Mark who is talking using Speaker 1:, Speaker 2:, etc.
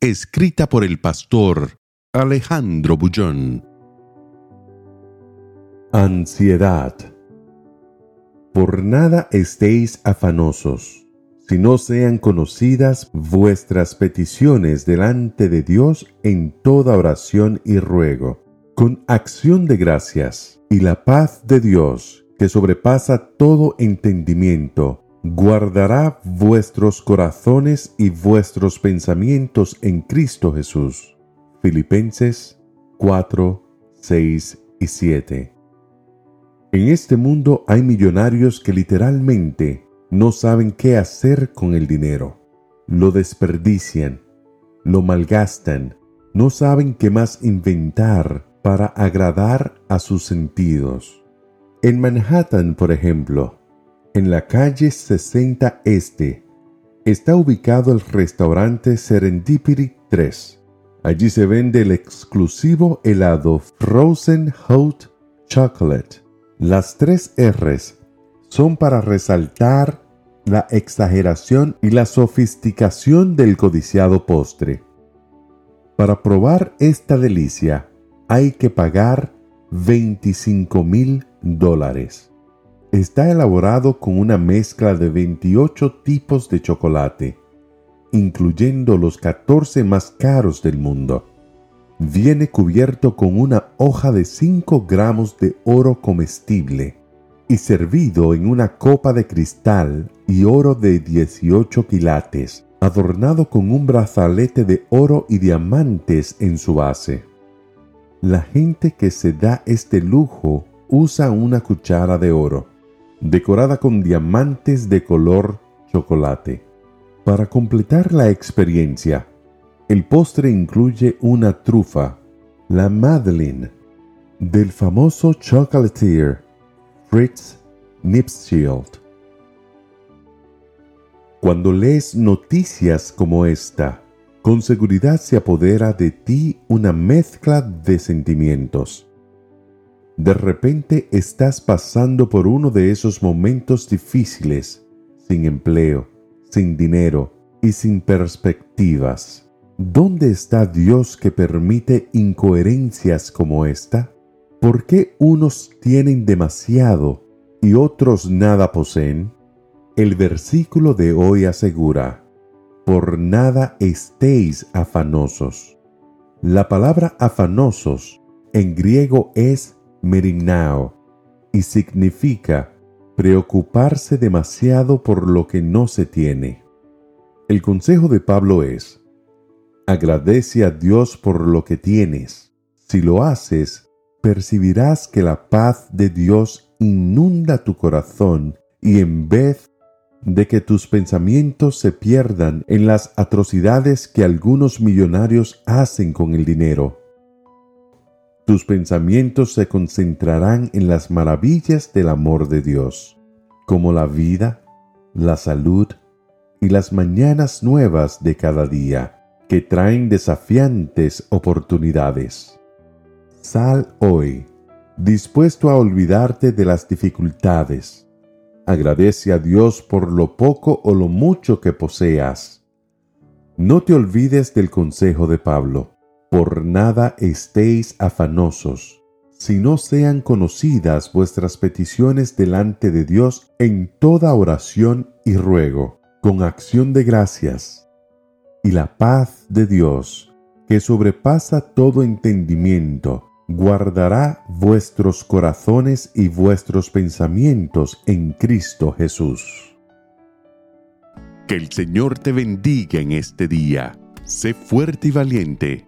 Speaker 1: Escrita por el pastor Alejandro Bullón. Ansiedad. Por nada estéis afanosos, si no sean conocidas vuestras peticiones delante de Dios en toda oración y ruego, con acción de gracias, y la paz de Dios, que sobrepasa todo entendimiento, guardará vuestros corazones y vuestros pensamientos en Cristo Jesús. Filipenses 4, 6 y 7. En este mundo hay millonarios que literalmente no saben qué hacer con el dinero. Lo desperdician, lo malgastan, no saben qué más inventar para agradar a sus sentidos. En Manhattan, por ejemplo, en la calle 60 Este, está ubicado el restaurante Serendipity 3. Allí se vende el exclusivo helado Frozen Hot Chocolate. Las tres R's son para resaltar la exageración y la sofisticación del codiciado postre. Para probar esta delicia hay que pagar 25 mil dólares. Está elaborado con una mezcla de 28 tipos de chocolate, incluyendo los 14 más caros del mundo. Viene cubierto con una hoja de 5 gramos de oro comestible y servido en una copa de cristal y oro de 18 quilates, adornado con un brazalete de oro y diamantes en su base. La gente que se da este lujo usa una cuchara de oro decorada con diamantes de color chocolate. Para completar la experiencia, el postre incluye una trufa, la Madeleine, del famoso chocolatier Fritz Nipschild. Cuando lees noticias como esta, con seguridad se apodera de ti una mezcla de sentimientos de repente estás pasando por uno de esos momentos difíciles, sin empleo, sin dinero y sin perspectivas. ¿Dónde está Dios que permite incoherencias como esta? ¿Por qué unos tienen demasiado y otros nada poseen? El versículo de hoy asegura, por nada estéis afanosos. La palabra afanosos en griego es y significa preocuparse demasiado por lo que no se tiene. El consejo de Pablo es, agradece a Dios por lo que tienes. Si lo haces, percibirás que la paz de Dios inunda tu corazón y en vez de que tus pensamientos se pierdan en las atrocidades que algunos millonarios hacen con el dinero, tus pensamientos se concentrarán en las maravillas del amor de Dios, como la vida, la salud y las mañanas nuevas de cada día, que traen desafiantes oportunidades. Sal hoy, dispuesto a olvidarte de las dificultades. Agradece a Dios por lo poco o lo mucho que poseas. No te olvides del consejo de Pablo por nada estéis afanosos, si no sean conocidas vuestras peticiones delante de Dios en toda oración y ruego, con acción de gracias. Y la paz de Dios, que sobrepasa todo entendimiento, guardará vuestros corazones y vuestros pensamientos en Cristo Jesús. Que el Señor te bendiga en este día. Sé fuerte y valiente